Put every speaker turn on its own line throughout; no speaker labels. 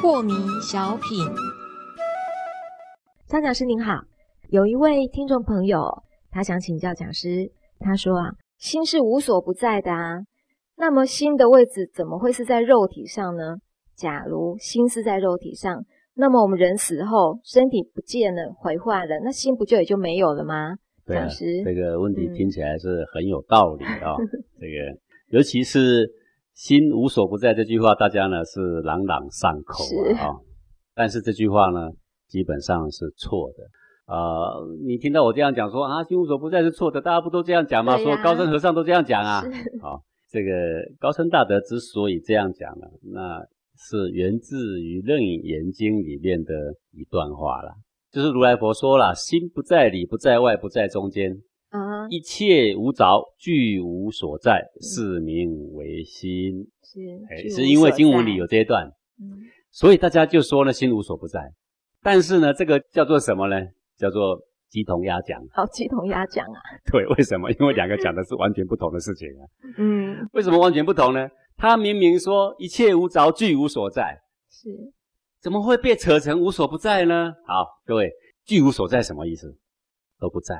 破迷小品，张讲师您好，有一位听众朋友，他想请教讲师，他说啊，心是无所不在的啊，那么心的位置怎么会是在肉体上呢？假如心是在肉体上，那么我们人死后身体不见了、毁坏了，那心不就也就没有了吗？
对啊这个问题听起来是很有道理啊、这个尤其是“心无所不在”这句话，大家呢是朗朗上口
是
啊、哦但是这句话呢，基本上是错的。呃，你听到我这样讲说啊，心无所不在是错的，大家不都这样讲吗？说高僧和尚都这样讲啊。
是
好、这个高僧大德之所以这样讲呢，那是源自于《楞严经》里面的一段话啦。就是如来佛说了，心不在里，不在外，不在中间，
啊，
一切无着，具无所在，是名为心。
是
哎，
具无
是因为经文里有这一段，
嗯
所以大家就说呢，心无所不在。但是呢，这个叫做什么呢？叫做鸡同鸭讲。
好，鸡同鸭讲啊，
对，为什么？因为两个讲的是完全不同的事情啊。
嗯，
为什么完全不同呢？他明明说一切无着，具无所在，
是
怎么会被扯成无所不在呢？好，各位，具无所在什么意思？都不在，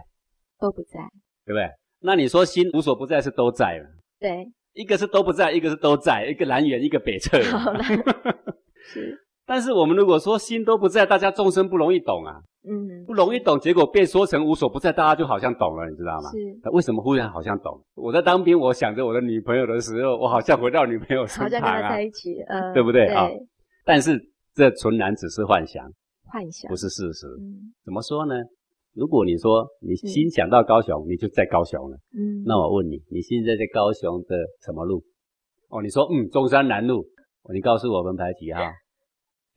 都不在，
对不对？那你说心无所不在是都在了，
对，
一个是都不在，一个是都在，一个南辕，一个北辙。
好了是，
但是我们如果说心都不在，大家众生不容易懂啊，
嗯，
不容易懂，结果被说成无所不在，大家就好像懂了，你知道吗？
是，
为什么忽然好像懂？我在当兵，我想着我的女朋友的时候，我好像回到女朋友身
好像跟他
旁啊
在，一起，呃，
对不对啊但是这纯然只是幻想，
幻想
不，是事实。
嗯
怎么说呢？如果你说你心想到高雄，你就在高雄了，
嗯，
那我问你，你现在在高雄的什么路？哦，你说嗯中山南路，哦你告诉我们排几号？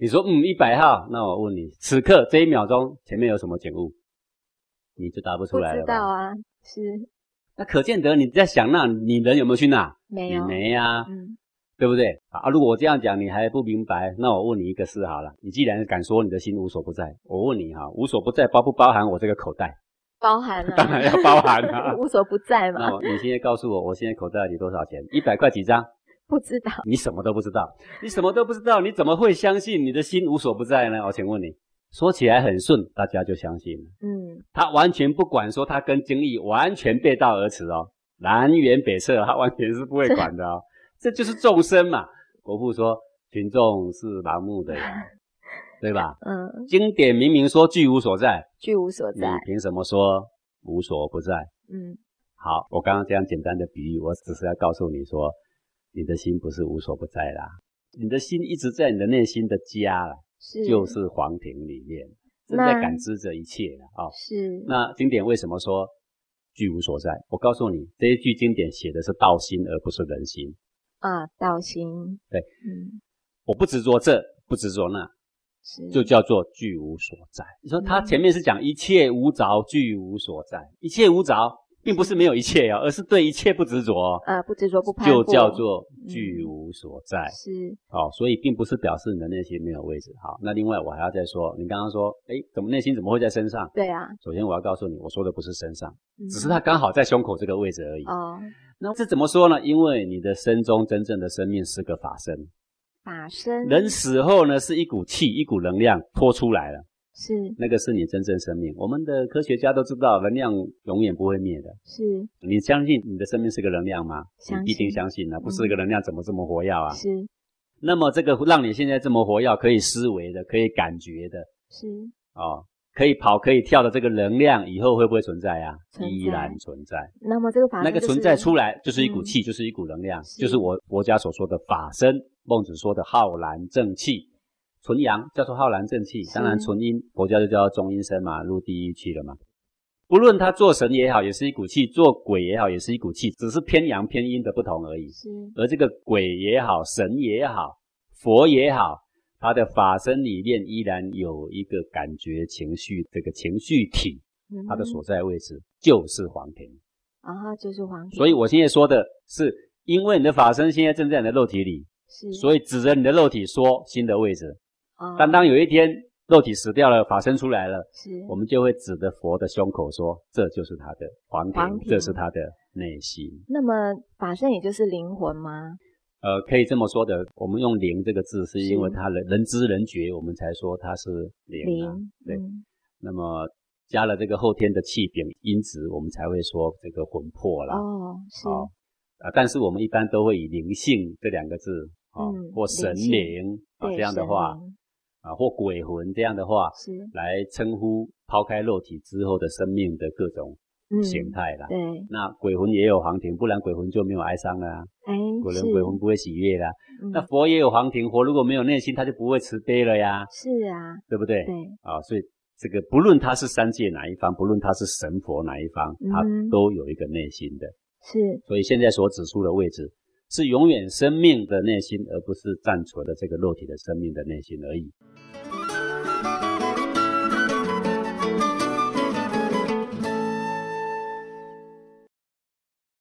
你说嗯一百号，那我问你，此刻这一秒钟前面有什么景物？你就答不出来了知？
道啊，是
那可见得你在想那，你人有没有去那？你
没有，
没呀、
嗯，
对不对？啊，如果我这样讲你还不明白，那我问你一个事好了，你既然敢说你的心无所不在，我问你哈，无所不在包不包含我这个口袋？
包含了，
当然要包含了
无所不在
那
嘛，
那你现在告诉我，我现在口袋里多少钱？一百块几张？
不知道，
你什么都不知道，你什么都不知道，你怎么会相信你的心无所不在呢？我请问你，说起来很顺，大家就相信了。
嗯，
他完全不管说他跟经义完全背道而驰哦，南辕北辙，他完全是不会管的哦。这就是众生嘛。国父说，群众是盲目的呀，对吧？
嗯，
经典明明说具无所在，
居无所在
你
在，
凭什么说无所不在？
嗯，
好，我刚刚这样简单的比喻，我只是要告诉你说，你的心不是无所不在啦，你的心一直在你的内心的家啦，
是，
就是皇庭里面，正在感知着一切啦啊、
是，
那经典为什么说具无所在？我告诉你，这一句经典写的是道心，而不是人心。
啊，道心，
对，
嗯，
我不执着这，不执着那，
是，
就叫做具无所在。你说他
嗯。
前面是讲一切无着，具无所在，一切无着，并不是没有一切哦，而是对一切不执着哦，
呃，不执着不攀
就叫做
嗯
具无所在。
是，
哦，所以并不是表示你的内心没有位置。好，那另外我还要再说，你刚刚说，哎，怎么内心怎么会在身上？
对啊，
首先我要告诉你，我说的不是身上，
嗯
只是它刚好在胸口这个位置而已。
哦，
那这怎么说呢？因为你的身中真正的生命是个法身，
法身，
人死后呢是一股气、一股能量拖出来了，
是
那个是你真正生命。我们的科学家都知道，能量永远不会灭的。
是
你相信你的生命是个能量吗？
相信
你必定相信啊，不是个能量怎么这么活跃啊？
是
那么这个让你现在这么活跃，可以思维的，可以感觉的，
是，
哦，可以跑可以跳的这个能量，以后会不会存在啊？
在
依然存在。
那么这个法就是
那个存在出来就是一股
嗯
气，就是一股能量，
是
就是我佛家所说的法身，孟子说的浩然正气。纯阳叫做浩然正气，当然纯阴佛教就叫中阴身嘛，入地狱去了嘛。不论他做神也好，也是一股气；做鬼也好，也是一股气，只是偏阳偏阴的不同而已。
是
而这个鬼也好，神也好，佛也好，他的法身里面依然有一个感觉情绪，这个情绪体，
嗯
它的所在位置就是黄庭。
啊，就是黄庭，
所以我现在说的是，因为你的法身现在正在你的肉体里，
是
所以指着你的肉体说新的位置。
啊
但当有一天肉体死掉了，法身出来了，
是
我们就会指着佛的胸口说，这就是他的黄庭，
黄
这是他的内心。
那么法身也就是灵魂吗？
呃，可以这么说的，我们用灵这个字，是因为
是
他人人知人觉，我们才说他是灵啊。
灵，
对，
嗯
那么加了这个后天的气禀因子，我们才会说这个魂魄啦。
哦，是，
好啊，但是我们一般都会以灵性这两个字啊，
嗯
或神
灵
啊这样的话
灵
啊，或鬼魂这样的话，
是，
来称呼抛开肉体之后的生命的各种
嗯，
形态啦。
对，
那鬼魂也有黄庭，不然鬼魂就没有哀伤了啊。
哎，
鬼
是
魂鬼魂不会喜悦啦。
嗯
那佛也有黄庭，佛如果没有内心，他就不会慈悲了呀，
是啊，
对不对？
对，
啊，所以这个不论他是三界哪一方，不论他是神佛哪一方，他
嗯
都有一个内心的。
是，
所以现在所指出的位置，是永远生命的内心，而不是暂存的这个肉体的生命的内心而已。